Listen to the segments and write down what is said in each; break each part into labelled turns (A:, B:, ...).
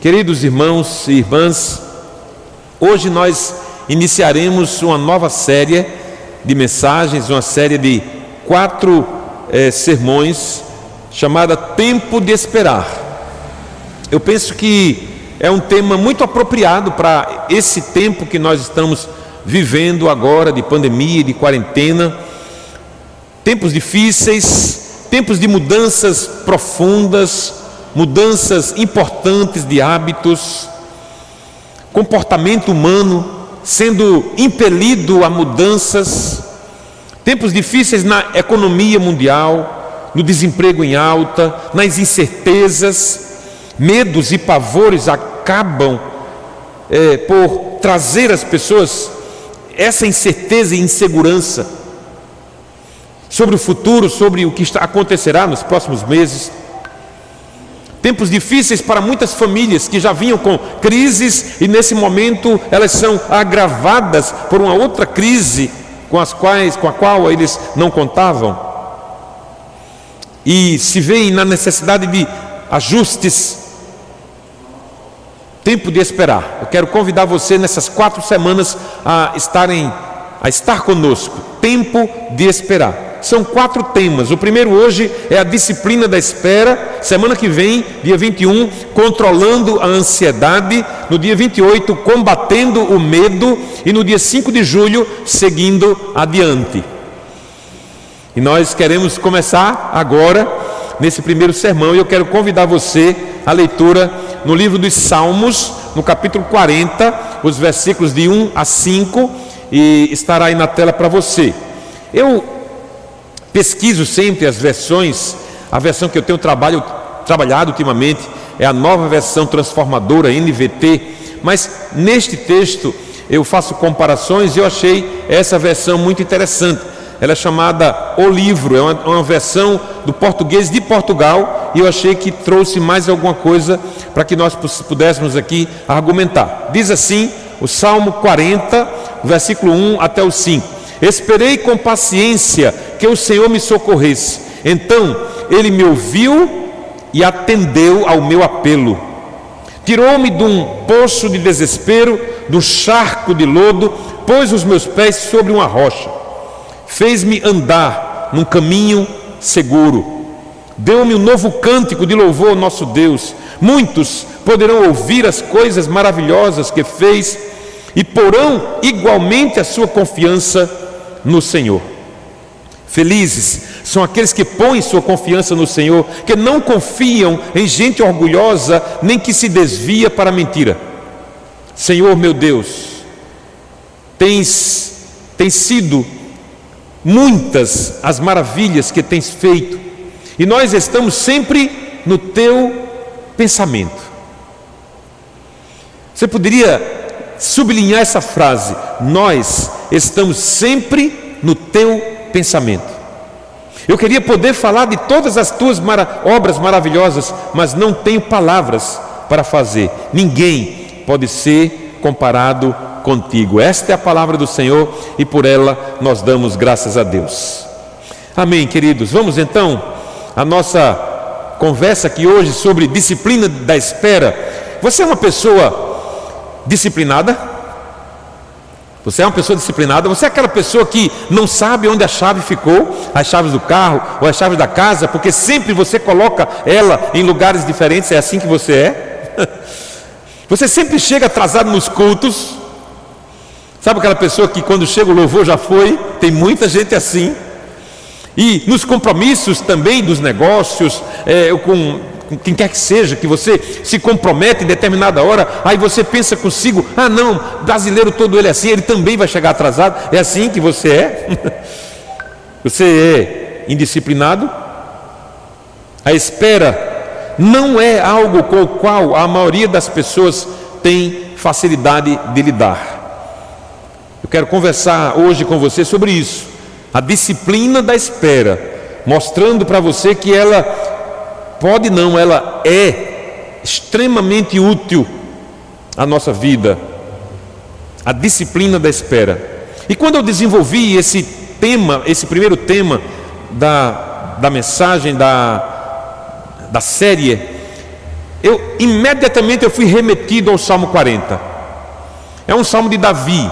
A: Queridos irmãos e irmãs, hoje nós iniciaremos uma nova série de mensagens, uma série de quatro eh, sermões chamada Tempo de Esperar. Eu penso que é um tema muito apropriado para esse tempo que nós estamos vivendo agora de pandemia, de quarentena, tempos difíceis, tempos de mudanças profundas, mudanças importantes de hábitos, comportamento humano sendo impelido a mudanças, tempos difíceis na economia mundial, no desemprego em alta, nas incertezas, medos e pavores acabam é, por trazer às pessoas essa incerteza e insegurança sobre o futuro, sobre o que acontecerá nos próximos meses. Tempos difíceis para muitas famílias que já vinham com crises e nesse momento elas são agravadas por uma outra crise com as quais com a qual eles não contavam. E se veem na necessidade de ajustes Tempo de esperar. Eu quero convidar você nessas quatro semanas a estarem, a estar conosco. Tempo de esperar. São quatro temas. O primeiro hoje é a disciplina da espera. Semana que vem, dia 21, controlando a ansiedade. No dia 28, combatendo o medo. E no dia 5 de julho, seguindo adiante. E nós queremos começar agora, nesse primeiro sermão, e eu quero convidar você à leitura no livro dos Salmos, no capítulo 40, os versículos de 1 a 5, e estará aí na tela para você. Eu pesquiso sempre as versões, a versão que eu tenho trabalho, trabalhado ultimamente é a nova versão transformadora NVT, mas neste texto eu faço comparações e eu achei essa versão muito interessante. Ela é chamada O Livro, é uma, uma versão do português de Portugal, e eu achei que trouxe mais alguma coisa para que nós pudéssemos aqui argumentar. Diz assim, o Salmo 40, versículo 1 até o 5: Esperei com paciência que o Senhor me socorresse, então ele me ouviu e atendeu ao meu apelo. Tirou-me de um poço de desespero, do charco de lodo, pôs os meus pés sobre uma rocha fez-me andar num caminho seguro, deu-me um novo cântico de louvor ao nosso Deus. Muitos poderão ouvir as coisas maravilhosas que fez e porão igualmente a sua confiança no Senhor. Felizes são aqueles que põem sua confiança no Senhor, que não confiam em gente orgulhosa, nem que se desvia para a mentira. Senhor meu Deus, tens, tens sido muitas as maravilhas que tens feito, e nós estamos sempre no teu pensamento. Você poderia sublinhar essa frase: Nós estamos sempre no teu pensamento. Eu queria poder falar de todas as tuas mara obras maravilhosas, mas não tenho palavras para fazer. Ninguém pode ser comparado contigo. Esta é a palavra do Senhor e por ela nós damos graças a Deus. Amém, queridos. Vamos então à nossa conversa aqui hoje sobre disciplina da espera. Você é uma pessoa disciplinada? Você é uma pessoa disciplinada? Você é aquela pessoa que não sabe onde a chave ficou, as chaves do carro ou as chaves da casa, porque sempre você coloca ela em lugares diferentes? É assim que você é? Você sempre chega atrasado nos cultos, Sabe aquela pessoa que quando chega o louvor já foi? Tem muita gente assim. E nos compromissos também dos negócios, é, com, quem quer que seja, que você se compromete em determinada hora, aí você pensa consigo: ah, não, brasileiro todo ele é assim, ele também vai chegar atrasado. É assim que você é? você é indisciplinado? A espera não é algo com o qual a maioria das pessoas tem facilidade de lidar. Eu quero conversar hoje com você sobre isso, a disciplina da espera, mostrando para você que ela pode não, ela é extremamente útil à nossa vida. A disciplina da espera. E quando eu desenvolvi esse tema, esse primeiro tema da, da mensagem da, da série, eu imediatamente eu fui remetido ao Salmo 40. É um salmo de Davi,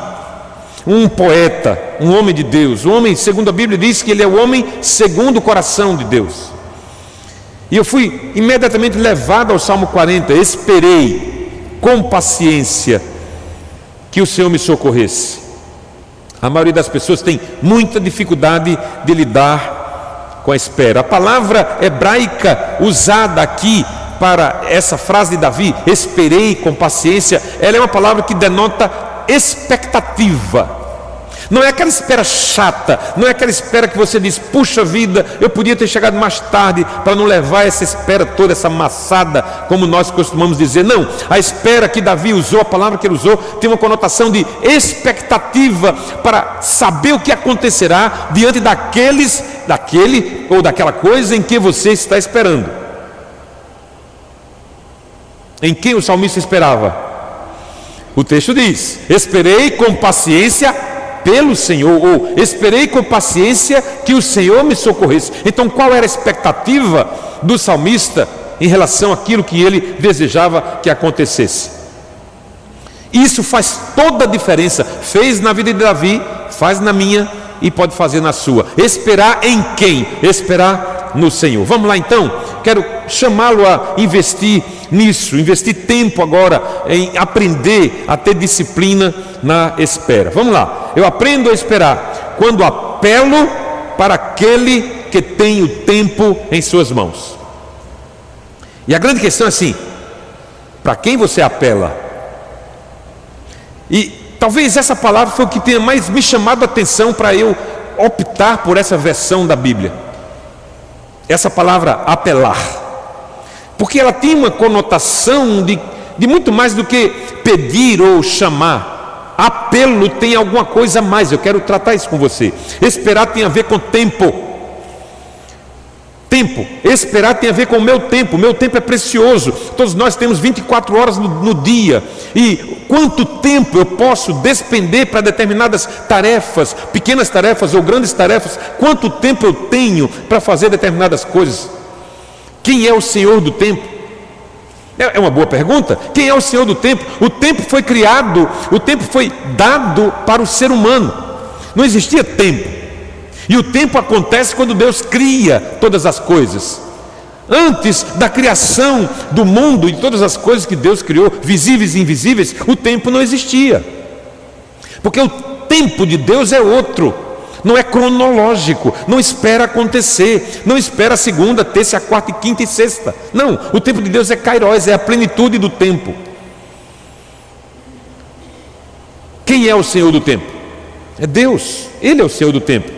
A: um poeta, um homem de Deus. O homem, segundo a Bíblia, diz que ele é o homem segundo o coração de Deus. E eu fui imediatamente levado ao Salmo 40. Esperei com paciência que o Senhor me socorresse. A maioria das pessoas tem muita dificuldade de lidar com a espera. A palavra hebraica usada aqui para essa frase de Davi, esperei com paciência, ela é uma palavra que denota expectativa. Não é aquela espera chata, não é aquela espera que você diz, puxa vida, eu podia ter chegado mais tarde para não levar essa espera toda, essa maçada, como nós costumamos dizer. Não, a espera que Davi usou, a palavra que ele usou, tem uma conotação de expectativa para saber o que acontecerá diante daqueles, daquele ou daquela coisa em que você está esperando. Em quem o salmista esperava? O texto diz: Esperei com paciência pelo Senhor, ou esperei com paciência que o Senhor me socorresse. Então, qual era a expectativa do salmista em relação àquilo que ele desejava que acontecesse? Isso faz toda a diferença. Fez na vida de Davi, faz na minha e pode fazer na sua. Esperar em quem? Esperar no Senhor. Vamos lá então. Quero chamá-lo a investir nisso, investir tempo agora em aprender a ter disciplina na espera. Vamos lá, eu aprendo a esperar quando apelo para aquele que tem o tempo em suas mãos. E a grande questão é assim: para quem você apela? E talvez essa palavra foi o que tenha mais me chamado a atenção para eu optar por essa versão da Bíblia. Essa palavra apelar porque ela tem uma conotação de, de muito mais do que pedir ou chamar. Apelo tem alguma coisa a mais, eu quero tratar isso com você. Esperar tem a ver com tempo. Tempo, esperar tem a ver com o meu tempo, meu tempo é precioso. Todos nós temos 24 horas no, no dia. E quanto tempo eu posso despender para determinadas tarefas, pequenas tarefas ou grandes tarefas? Quanto tempo eu tenho para fazer determinadas coisas? Quem é o Senhor do tempo? É, é uma boa pergunta. Quem é o Senhor do tempo? O tempo foi criado, o tempo foi dado para o ser humano. Não existia tempo. E o tempo acontece quando Deus cria todas as coisas. Antes da criação do mundo e todas as coisas que Deus criou, visíveis e invisíveis, o tempo não existia. Porque o tempo de Deus é outro não é cronológico, não espera acontecer, não espera a segunda, terça, quarta, quinta e sexta. Não, o tempo de Deus é kairós, é a plenitude do tempo. Quem é o Senhor do tempo? É Deus, Ele é o Senhor do tempo.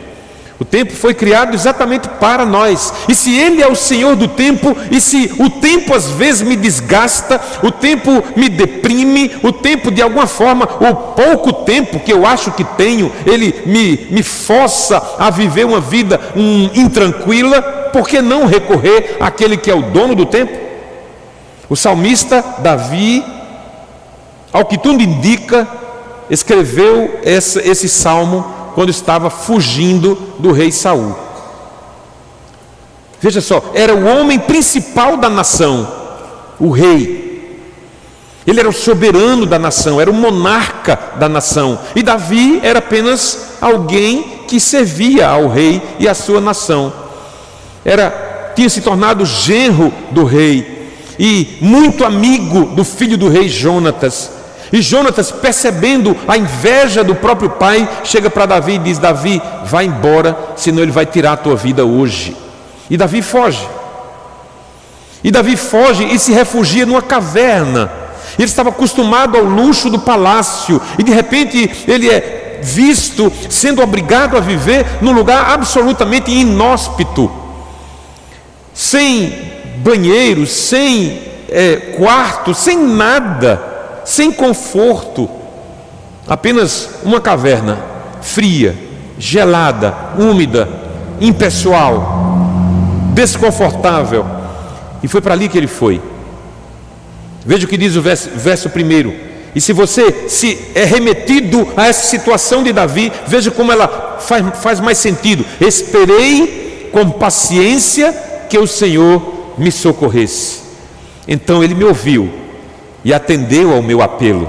A: O tempo foi criado exatamente para nós. E se Ele é o Senhor do tempo, e se o tempo às vezes me desgasta, o tempo me deprime, o tempo de alguma forma, o pouco tempo que eu acho que tenho, ele me, me força a viver uma vida um, intranquila, por que não recorrer àquele que é o dono do tempo? O salmista Davi, ao que tudo indica, escreveu esse salmo quando estava fugindo do rei Saul. Veja só, era o homem principal da nação, o rei. Ele era o soberano da nação, era o monarca da nação. E Davi era apenas alguém que servia ao rei e à sua nação. Era tinha se tornado genro do rei e muito amigo do filho do rei Jonatas. E Jonatas, percebendo a inveja do próprio pai, chega para Davi e diz: Davi, vai embora, senão ele vai tirar a tua vida hoje. E Davi foge. E Davi foge e se refugia numa caverna. Ele estava acostumado ao luxo do palácio, e de repente ele é visto sendo obrigado a viver num lugar absolutamente inóspito, sem banheiro, sem é, quarto, sem nada sem conforto, apenas uma caverna fria, gelada, úmida, impessoal, desconfortável. E foi para ali que ele foi. Veja o que diz o verso, verso primeiro. E se você se é remetido a essa situação de Davi, veja como ela faz, faz mais sentido. Esperei com paciência que o Senhor me socorresse. Então ele me ouviu e atendeu ao meu apelo.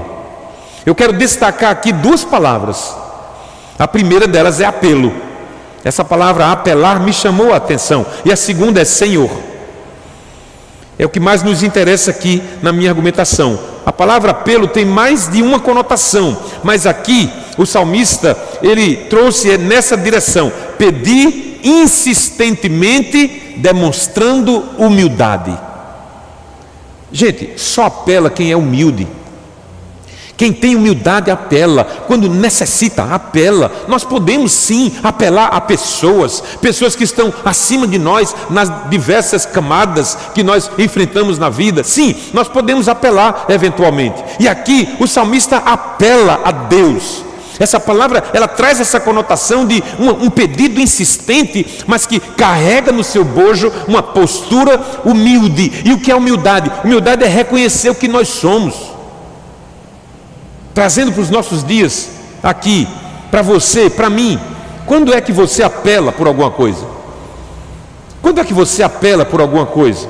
A: Eu quero destacar aqui duas palavras. A primeira delas é apelo. Essa palavra apelar me chamou a atenção. E a segunda é Senhor. É o que mais nos interessa aqui na minha argumentação. A palavra apelo tem mais de uma conotação, mas aqui o salmista ele trouxe nessa direção: pedir insistentemente, demonstrando humildade. Gente, só apela quem é humilde. Quem tem humildade apela, quando necessita, apela. Nós podemos sim apelar a pessoas, pessoas que estão acima de nós nas diversas camadas que nós enfrentamos na vida. Sim, nós podemos apelar eventualmente. E aqui o salmista apela a Deus. Essa palavra ela traz essa conotação de um, um, pedido insistente, mas que carrega no seu bojo uma postura humilde. E o que é humildade? Humildade é reconhecer o que nós somos trazendo para os nossos dias aqui, para você, para mim, quando é que você apela por alguma coisa? Quando é que você apela por alguma coisa?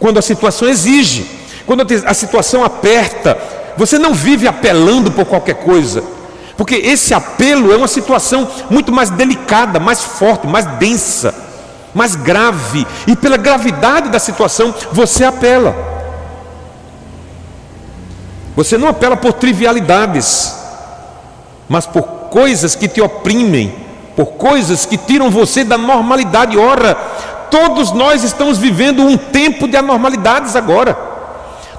A: Quando a situação exige, quando a situação aperta, você não vive apelando por qualquer coisa, porque esse apelo é uma situação muito mais delicada, mais forte, mais densa, mais grave, e pela gravidade da situação você apela. Você não apela por trivialidades, mas por coisas que te oprimem, por coisas que tiram você da normalidade. Ora, todos nós estamos vivendo um tempo de anormalidades agora.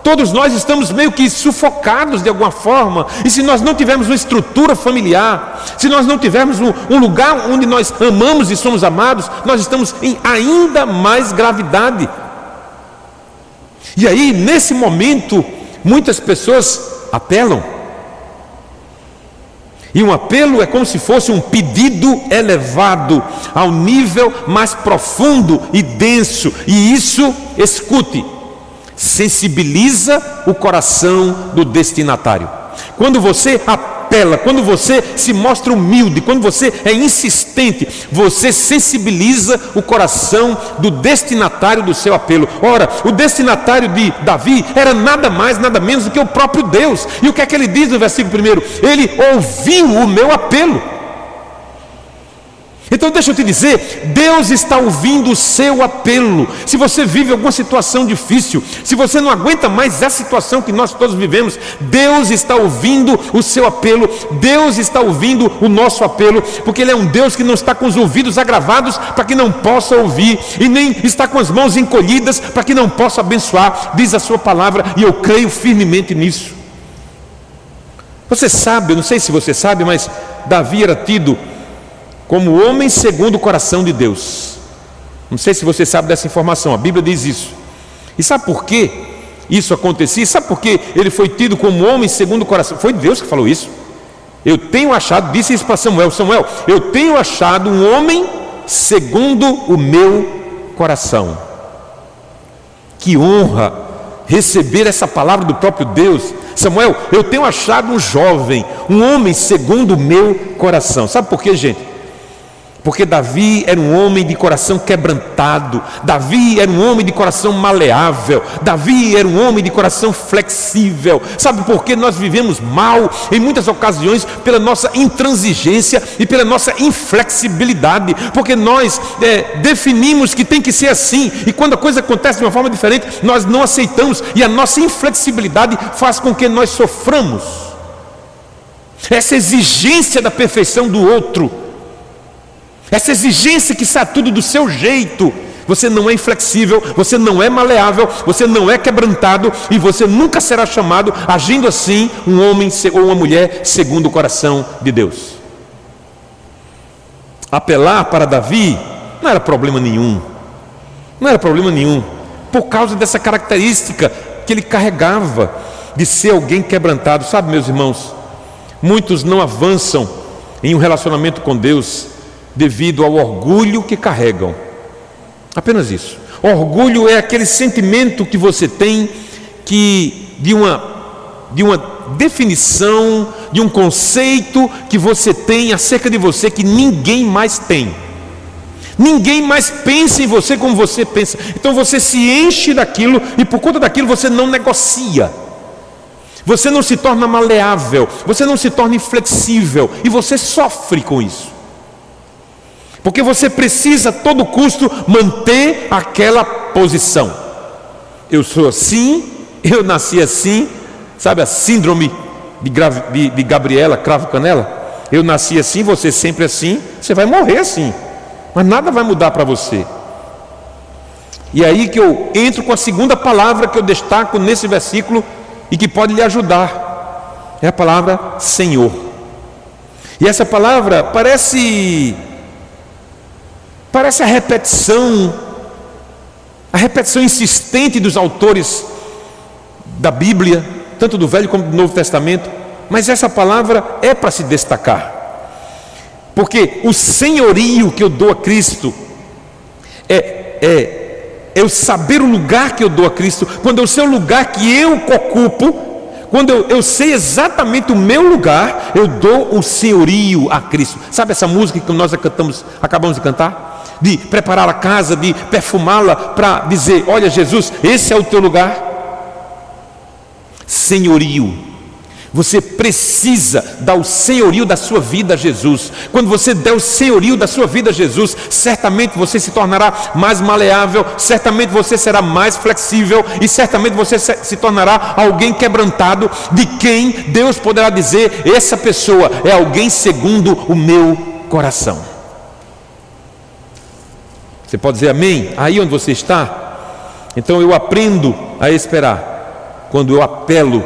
A: Todos nós estamos meio que sufocados de alguma forma, e se nós não tivermos uma estrutura familiar, se nós não tivermos um, um lugar onde nós amamos e somos amados, nós estamos em ainda mais gravidade. E aí, nesse momento, Muitas pessoas apelam. E um apelo é como se fosse um pedido elevado ao nível mais profundo e denso. E isso, escute, sensibiliza o coração do destinatário. Quando você apela, quando você se mostra humilde, quando você é insistente, você sensibiliza o coração do destinatário do seu apelo. Ora, o destinatário de Davi era nada mais, nada menos do que o próprio Deus. E o que é que ele diz no versículo 1? Ele ouviu o meu apelo. Então deixa eu te dizer, Deus está ouvindo o seu apelo. Se você vive alguma situação difícil, se você não aguenta mais essa situação que nós todos vivemos, Deus está ouvindo o seu apelo, Deus está ouvindo o nosso apelo, porque Ele é um Deus que não está com os ouvidos agravados para que não possa ouvir, e nem está com as mãos encolhidas para que não possa abençoar, diz a sua palavra, e eu creio firmemente nisso. Você sabe, eu não sei se você sabe, mas Davi era tido como homem segundo o coração de Deus. Não sei se você sabe dessa informação, a Bíblia diz isso. E sabe por que isso acontecia? Sabe por que ele foi tido como homem segundo o coração? Foi Deus que falou isso. Eu tenho achado, disse isso para Samuel: Samuel, eu tenho achado um homem segundo o meu coração. Que honra receber essa palavra do próprio Deus. Samuel, eu tenho achado um jovem, um homem segundo o meu coração. Sabe por quê, gente? Porque Davi era um homem de coração quebrantado, Davi era um homem de coração maleável, Davi era um homem de coração flexível. Sabe por que nós vivemos mal em muitas ocasiões? Pela nossa intransigência e pela nossa inflexibilidade, porque nós é, definimos que tem que ser assim, e quando a coisa acontece de uma forma diferente, nós não aceitamos, e a nossa inflexibilidade faz com que nós soframos. Essa exigência da perfeição do outro essa exigência que sai tudo do seu jeito. Você não é inflexível, você não é maleável, você não é quebrantado e você nunca será chamado, agindo assim, um homem ou uma mulher segundo o coração de Deus. Apelar para Davi não era problema nenhum, não era problema nenhum, por causa dessa característica que ele carregava de ser alguém quebrantado. Sabe, meus irmãos, muitos não avançam em um relacionamento com Deus devido ao orgulho que carregam. Apenas isso. Orgulho é aquele sentimento que você tem que de uma de uma definição, de um conceito que você tem acerca de você que ninguém mais tem. Ninguém mais pensa em você como você pensa. Então você se enche daquilo e por conta daquilo você não negocia. Você não se torna maleável, você não se torna inflexível e você sofre com isso. Porque você precisa a todo custo manter aquela posição. Eu sou assim, eu nasci assim, sabe a síndrome de, de, de Gabriela Cravo Canela? Eu nasci assim, você sempre assim, você vai morrer assim, mas nada vai mudar para você. E aí que eu entro com a segunda palavra que eu destaco nesse versículo e que pode lhe ajudar. É a palavra Senhor. E essa palavra parece parece a repetição a repetição insistente dos autores da Bíblia, tanto do Velho como do Novo Testamento, mas essa palavra é para se destacar. Porque o senhorio que eu dou a Cristo é, é é saber o lugar que eu dou a Cristo, quando eu sei o lugar que eu ocupo, quando eu, eu sei exatamente o meu lugar, eu dou o senhorio a Cristo. Sabe essa música que nós cantamos, acabamos de cantar? De preparar a casa, de perfumá-la para dizer: Olha, Jesus, esse é o teu lugar. Senhorio. Você precisa dar o senhorio da sua vida a Jesus. Quando você der o senhorio da sua vida a Jesus, certamente você se tornará mais maleável, certamente você será mais flexível e certamente você se tornará alguém quebrantado, de quem Deus poderá dizer: essa pessoa é alguém segundo o meu coração. Você pode dizer amém? Aí onde você está? Então eu aprendo a esperar quando eu apelo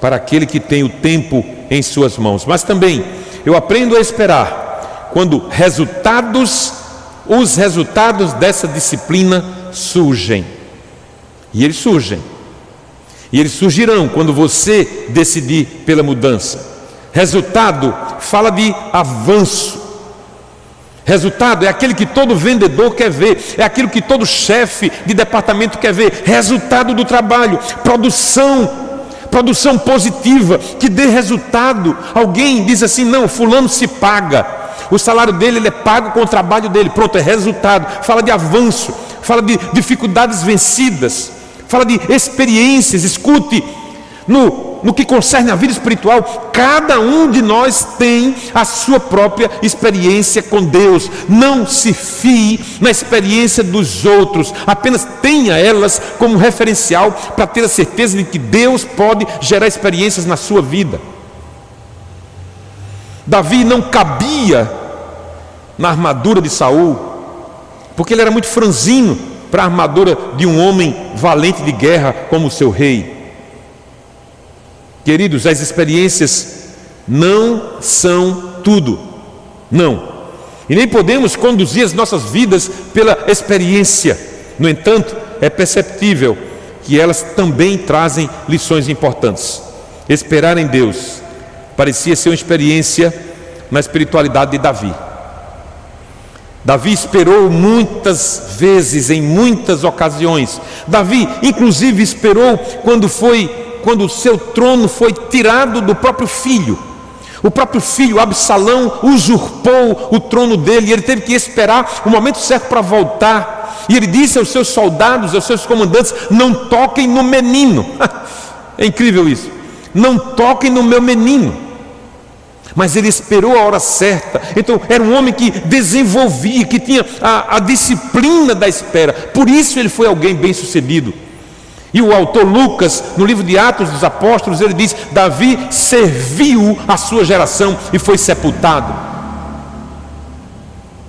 A: para aquele que tem o tempo em suas mãos. Mas também eu aprendo a esperar quando resultados, os resultados dessa disciplina surgem. E eles surgem. E eles surgirão quando você decidir pela mudança. Resultado fala de avanço. Resultado é aquele que todo vendedor quer ver, é aquilo que todo chefe de departamento quer ver. Resultado do trabalho, produção produção positiva, que dê resultado. Alguém diz assim: não, fulano se paga, o salário dele ele é pago com o trabalho dele, pronto, é resultado. Fala de avanço, fala de dificuldades vencidas, fala de experiências. Escute, no no que concerne a vida espiritual, cada um de nós tem a sua própria experiência com Deus. Não se fie na experiência dos outros, apenas tenha elas como referencial para ter a certeza de que Deus pode gerar experiências na sua vida. Davi não cabia na armadura de Saul, porque ele era muito franzino para a armadura de um homem valente de guerra como seu rei. Queridos, as experiências não são tudo. Não. E nem podemos conduzir as nossas vidas pela experiência. No entanto, é perceptível que elas também trazem lições importantes. Esperar em Deus parecia ser uma experiência na espiritualidade de Davi. Davi esperou muitas vezes, em muitas ocasiões. Davi, inclusive, esperou quando foi quando o seu trono foi tirado do próprio filho. O próprio filho Absalão usurpou o trono dele e ele teve que esperar o momento certo para voltar. E ele disse aos seus soldados, aos seus comandantes: Não toquem no menino. é incrível isso. Não toquem no meu menino. Mas ele esperou a hora certa. Então, era um homem que desenvolvia, que tinha a, a disciplina da espera. Por isso, ele foi alguém bem sucedido. E o autor Lucas, no livro de Atos dos Apóstolos, ele diz: Davi serviu a sua geração e foi sepultado.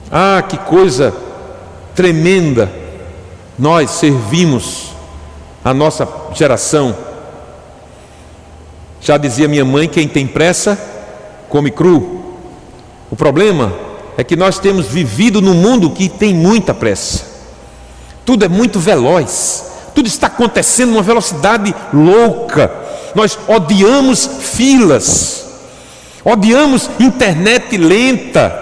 A: Ah, que coisa tremenda! Nós servimos a nossa geração. Já dizia minha mãe: quem tem pressa, come cru. O problema é que nós temos vivido num mundo que tem muita pressa, tudo é muito veloz tudo está acontecendo numa velocidade louca. Nós odiamos filas, odiamos internet lenta,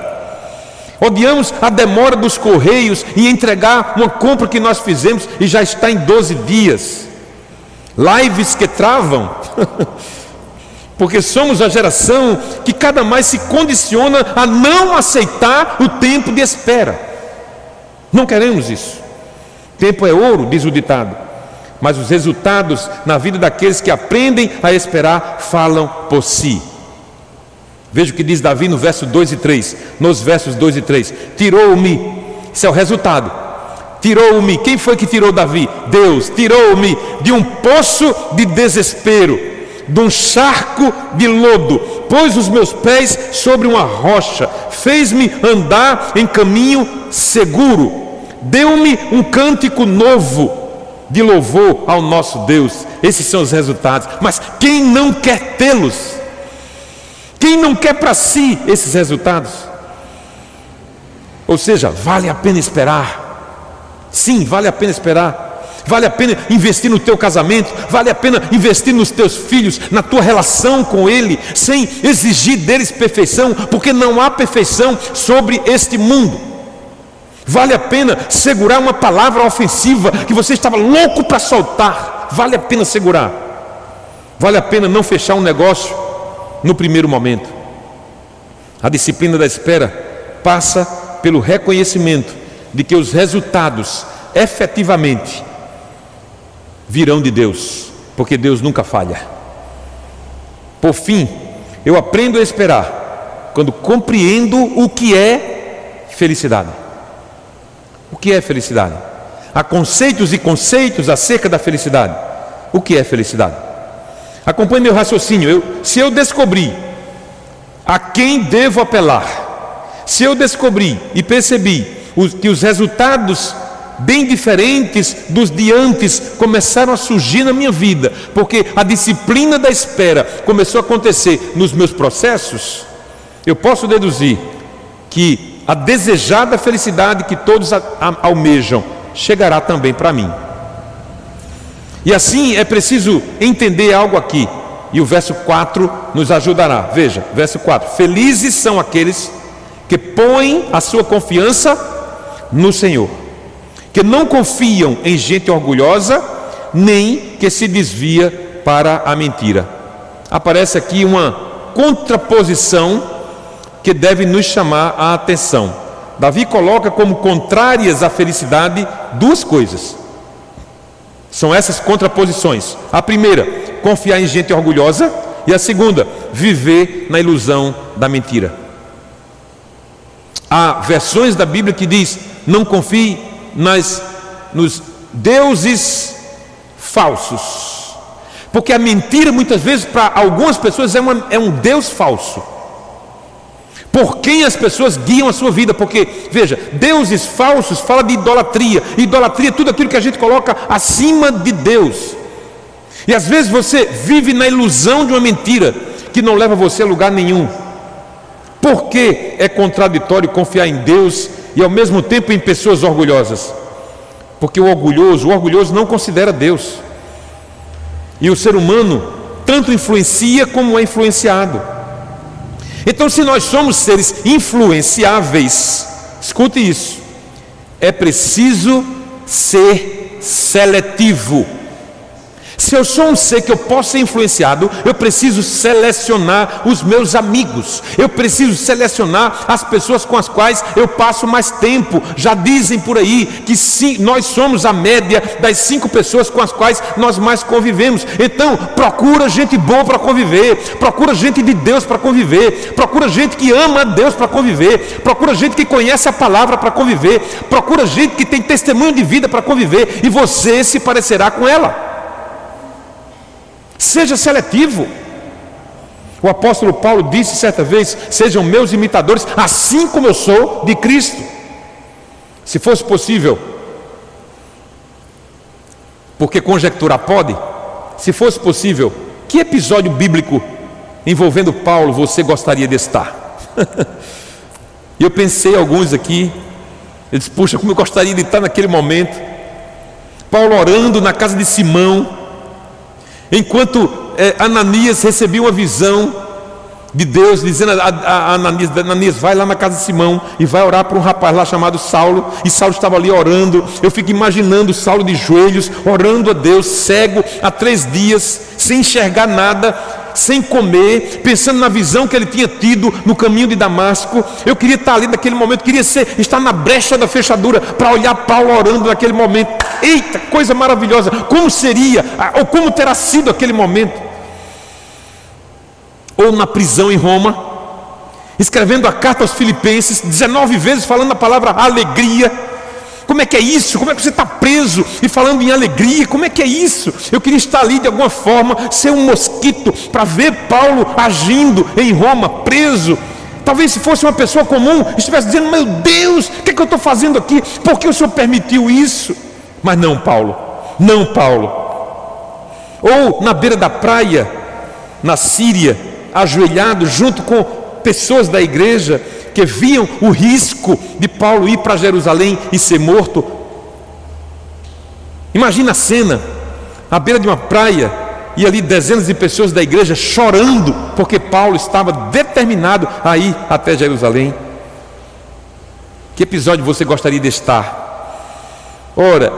A: odiamos a demora dos correios em entregar uma compra que nós fizemos e já está em 12 dias. Lives que travam. Porque somos a geração que cada mais se condiciona a não aceitar o tempo de espera. Não queremos isso. Tempo é ouro, diz o ditado, mas os resultados na vida daqueles que aprendem a esperar falam por si. Veja o que diz Davi no verso 2 e 3, nos versos 2 e 3: Tirou-me, isso é o resultado. Tirou-me, quem foi que tirou Davi? Deus, tirou-me de um poço de desespero, de um charco de lodo, pôs os meus pés sobre uma rocha, fez-me andar em caminho seguro deu-me um cântico novo de louvor ao nosso Deus. Esses são os resultados. Mas quem não quer tê-los? Quem não quer para si esses resultados? Ou seja, vale a pena esperar. Sim, vale a pena esperar. Vale a pena investir no teu casamento, vale a pena investir nos teus filhos, na tua relação com ele, sem exigir deles perfeição, porque não há perfeição sobre este mundo. Vale a pena segurar uma palavra ofensiva que você estava louco para soltar. Vale a pena segurar. Vale a pena não fechar um negócio no primeiro momento. A disciplina da espera passa pelo reconhecimento de que os resultados efetivamente virão de Deus, porque Deus nunca falha. Por fim, eu aprendo a esperar quando compreendo o que é felicidade. O que é felicidade? Há conceitos e conceitos acerca da felicidade. O que é felicidade? Acompanhe meu raciocínio. Eu, se eu descobrir a quem devo apelar, se eu descobrir e percebi os, que os resultados bem diferentes dos de antes começaram a surgir na minha vida, porque a disciplina da espera começou a acontecer nos meus processos, eu posso deduzir que a desejada felicidade que todos almejam chegará também para mim. E assim é preciso entender algo aqui, e o verso 4 nos ajudará. Veja, verso 4: Felizes são aqueles que põem a sua confiança no Senhor, que não confiam em gente orgulhosa, nem que se desvia para a mentira. Aparece aqui uma contraposição que deve nos chamar a atenção. Davi coloca como contrárias à felicidade duas coisas. São essas contraposições. A primeira, confiar em gente orgulhosa, e a segunda, viver na ilusão da mentira. Há versões da Bíblia que diz: não confie nas nos deuses falsos. Porque a mentira muitas vezes para algumas pessoas é, uma, é um deus falso por quem as pessoas guiam a sua vida, porque, veja, deuses falsos fala de idolatria, idolatria é tudo aquilo que a gente coloca acima de Deus, e às vezes você vive na ilusão de uma mentira que não leva você a lugar nenhum, porque é contraditório confiar em Deus e ao mesmo tempo em pessoas orgulhosas, porque o orgulhoso, o orgulhoso não considera Deus, e o ser humano tanto influencia como é influenciado. Então, se nós somos seres influenciáveis, escute isso, é preciso ser seletivo. Se eu sou um ser que eu posso ser influenciado, eu preciso selecionar os meus amigos, eu preciso selecionar as pessoas com as quais eu passo mais tempo. Já dizem por aí que sim, nós somos a média das cinco pessoas com as quais nós mais convivemos. Então, procura gente boa para conviver, procura gente de Deus para conviver, procura gente que ama a Deus para conviver, procura gente que conhece a palavra para conviver, procura gente que tem testemunho de vida para conviver, e você se parecerá com ela. Seja seletivo. O apóstolo Paulo disse certa vez: Sejam meus imitadores, assim como eu sou de Cristo. Se fosse possível, porque conjecturar pode, se fosse possível, que episódio bíblico envolvendo Paulo você gostaria de estar? Eu pensei alguns aqui, disse, puxa, como eu gostaria de estar naquele momento. Paulo orando na casa de Simão, Enquanto é, Ananias recebia uma visão de Deus, dizendo a, a, a Ananias, Ananias, vai lá na casa de Simão e vai orar para um rapaz lá chamado Saulo, e Saulo estava ali orando, eu fico imaginando Saulo de joelhos, orando a Deus, cego, há três dias, sem enxergar nada, sem comer, pensando na visão que ele tinha tido no caminho de Damasco. Eu queria estar ali naquele momento, queria ser, estar na brecha da fechadura para olhar Paulo orando naquele momento. Eita, coisa maravilhosa! Como seria, ou como terá sido aquele momento? Ou na prisão em Roma, escrevendo a carta aos Filipenses, 19 vezes falando a palavra alegria como é que é isso? Como é que você está preso e falando em alegria? Como é que é isso? Eu queria estar ali de alguma forma, ser um mosquito, para ver Paulo agindo em Roma, preso. Talvez se fosse uma pessoa comum, estivesse dizendo: Meu Deus, o que, é que eu estou fazendo aqui? Por que o Senhor permitiu isso? Mas não, Paulo, não, Paulo. Ou na beira da praia, na Síria, ajoelhado junto com pessoas da igreja, que viam o risco de Paulo ir para Jerusalém e ser morto. Imagina a cena, à beira de uma praia, e ali dezenas de pessoas da igreja chorando, porque Paulo estava determinado a ir até Jerusalém. Que episódio você gostaria de estar? Ora,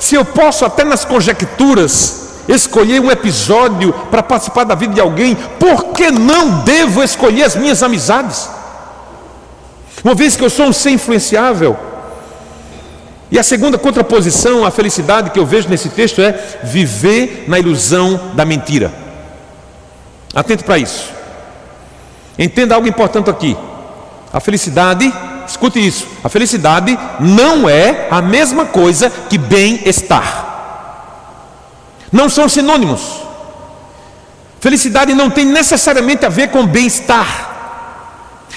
A: se eu posso até nas conjecturas escolher um episódio para participar da vida de alguém, por que não devo escolher as minhas amizades? Uma vez que eu sou um ser influenciável. E a segunda contraposição à felicidade que eu vejo nesse texto é viver na ilusão da mentira. Atento para isso. Entenda algo importante aqui. A felicidade, escute isso, a felicidade não é a mesma coisa que bem-estar. Não são sinônimos. Felicidade não tem necessariamente a ver com bem-estar.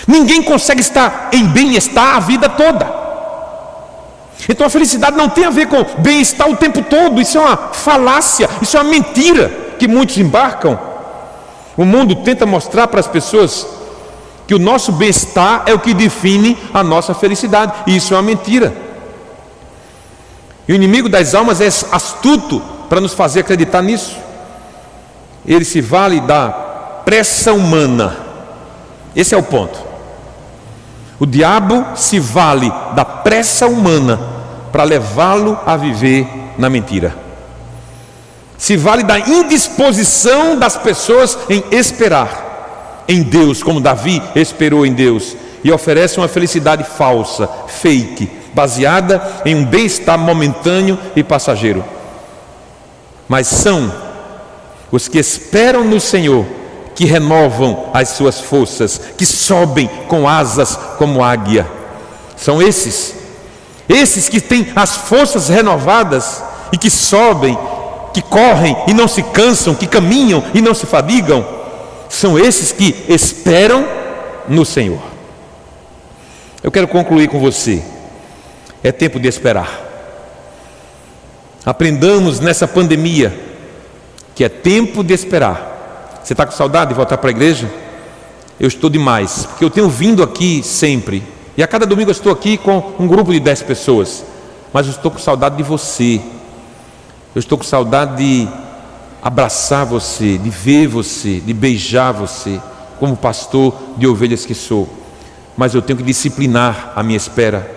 A: Ninguém consegue estar em bem-estar a vida toda. Então a felicidade não tem a ver com bem-estar o tempo todo, isso é uma falácia, isso é uma mentira que muitos embarcam. O mundo tenta mostrar para as pessoas que o nosso bem-estar é o que define a nossa felicidade, e isso é uma mentira. E o inimigo das almas é astuto para nos fazer acreditar nisso. Ele se vale da pressa humana. Esse é o ponto. O diabo se vale da pressa humana para levá-lo a viver na mentira. Se vale da indisposição das pessoas em esperar em Deus, como Davi esperou em Deus, e oferece uma felicidade falsa, fake, baseada em um bem-estar momentâneo e passageiro. Mas são os que esperam no Senhor que renovam as suas forças, que sobem com asas como águia. São esses, esses que têm as forças renovadas e que sobem, que correm e não se cansam, que caminham e não se fadigam. São esses que esperam no Senhor. Eu quero concluir com você. É tempo de esperar. Aprendamos nessa pandemia que é tempo de esperar você está com saudade de voltar para a igreja? Eu estou demais, porque eu tenho vindo aqui sempre. E a cada domingo eu estou aqui com um grupo de dez pessoas. Mas eu estou com saudade de você. Eu estou com saudade de abraçar você, de ver você, de beijar você, como pastor de ovelhas que sou. Mas eu tenho que disciplinar a minha espera.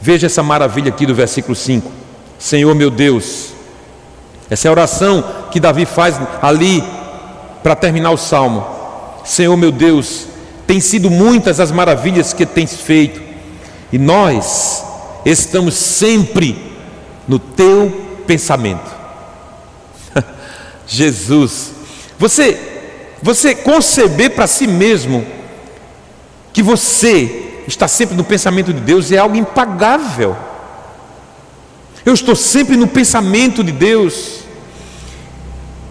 A: Veja essa maravilha aqui do versículo 5. Senhor meu Deus, essa é a oração que Davi faz ali para terminar o salmo: Senhor meu Deus, tem sido muitas as maravilhas que tens feito, e nós estamos sempre no teu pensamento. Jesus, você você conceber para si mesmo que você está sempre no pensamento de Deus é algo impagável. Eu estou sempre no pensamento de Deus.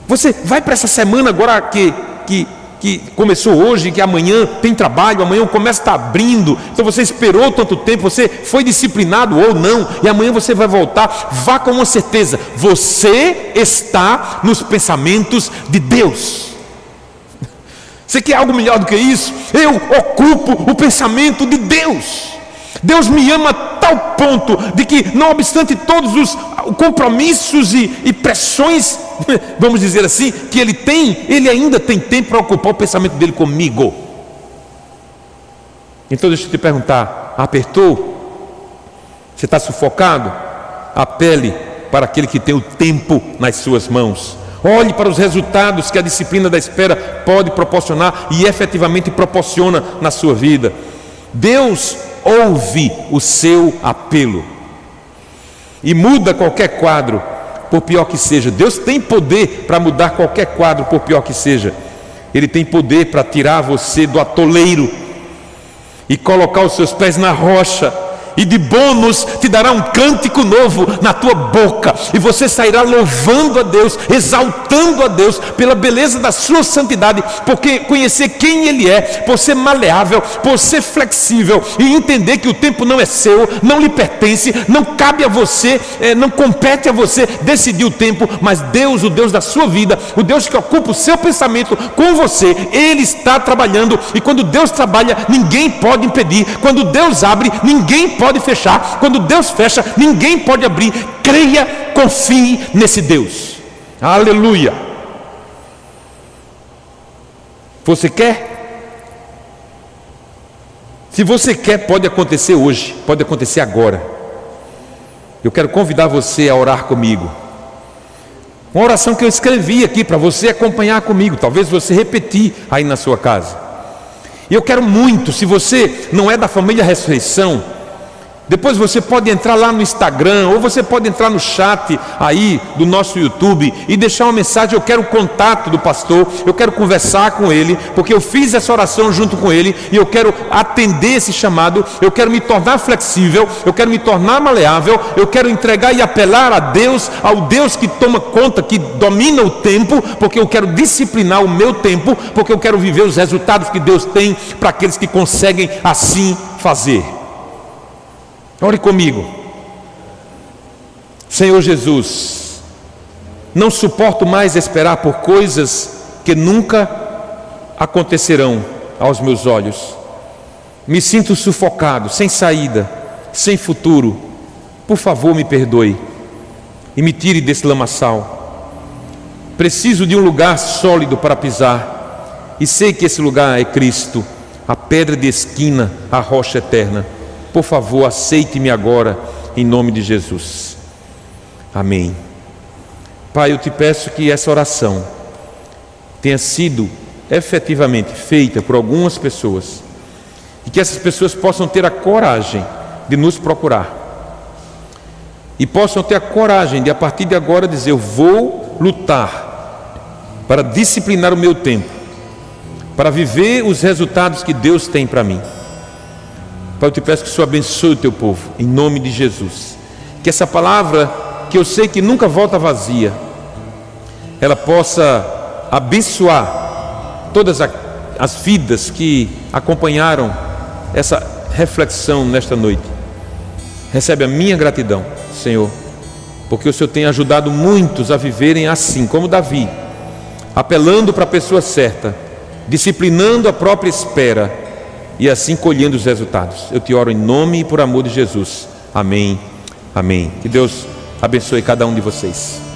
A: Você vai para essa semana agora que, que, que começou hoje, que amanhã tem trabalho, amanhã começa a estar abrindo. Então você esperou tanto tempo, você foi disciplinado ou não, e amanhã você vai voltar. Vá com uma certeza: você está nos pensamentos de Deus. Você quer algo melhor do que isso? Eu ocupo o pensamento de Deus. Deus me ama tal ponto de que, não obstante todos os compromissos e, e, pressões, vamos dizer assim, que ele tem, ele ainda tem tempo para ocupar o pensamento dele comigo. Então deixa eu te perguntar: apertou? Você está sufocado? Apele para aquele que tem o tempo nas suas mãos, Olhe para os resultados que a disciplina da espera pode proporcionar e efetivamente proporciona na sua vida. Deus ouve o seu apelo e muda qualquer quadro, por pior que seja. Deus tem poder para mudar qualquer quadro, por pior que seja. Ele tem poder para tirar você do atoleiro e colocar os seus pés na rocha e de bônus te dará um cântico novo na tua boca, e você sairá louvando a Deus, exaltando a Deus pela beleza da sua santidade, porque conhecer quem Ele é, por ser maleável, por ser flexível e entender que o tempo não é seu, não lhe pertence, não cabe a você, é, não compete a você decidir o tempo, mas Deus, o Deus da sua vida, o Deus que ocupa o seu pensamento com você, Ele está trabalhando, e quando Deus trabalha, ninguém pode impedir, quando Deus abre, ninguém pode pode fechar, quando Deus fecha, ninguém pode abrir. Creia, confie nesse Deus. Aleluia. Você quer? Se você quer, pode acontecer hoje, pode acontecer agora. Eu quero convidar você a orar comigo. Uma oração que eu escrevi aqui para você acompanhar comigo, talvez você repetir aí na sua casa. E eu quero muito, se você não é da família Ressurreição, depois você pode entrar lá no Instagram, ou você pode entrar no chat aí do nosso YouTube e deixar uma mensagem. Eu quero o contato do pastor, eu quero conversar com ele, porque eu fiz essa oração junto com ele e eu quero atender esse chamado. Eu quero me tornar flexível, eu quero me tornar maleável, eu quero entregar e apelar a Deus, ao Deus que toma conta, que domina o tempo, porque eu quero disciplinar o meu tempo, porque eu quero viver os resultados que Deus tem para aqueles que conseguem assim fazer. Ore comigo. Senhor Jesus, não suporto mais esperar por coisas que nunca acontecerão aos meus olhos. Me sinto sufocado, sem saída, sem futuro. Por favor, me perdoe e me tire desse lamaçal. Preciso de um lugar sólido para pisar, e sei que esse lugar é Cristo, a pedra de esquina, a rocha eterna. Por favor, aceite-me agora, em nome de Jesus. Amém. Pai, eu te peço que essa oração tenha sido efetivamente feita por algumas pessoas e que essas pessoas possam ter a coragem de nos procurar e possam ter a coragem de, a partir de agora, dizer: Eu vou lutar para disciplinar o meu tempo, para viver os resultados que Deus tem para mim. Pai, eu te peço que o Senhor abençoe o teu povo, em nome de Jesus. Que essa palavra, que eu sei que nunca volta vazia, ela possa abençoar todas as vidas que acompanharam essa reflexão nesta noite. Recebe a minha gratidão, Senhor, porque o Senhor tem ajudado muitos a viverem assim, como Davi, apelando para a pessoa certa, disciplinando a própria espera e assim colhendo os resultados. Eu te oro em nome e por amor de Jesus. Amém. Amém. Que Deus abençoe cada um de vocês.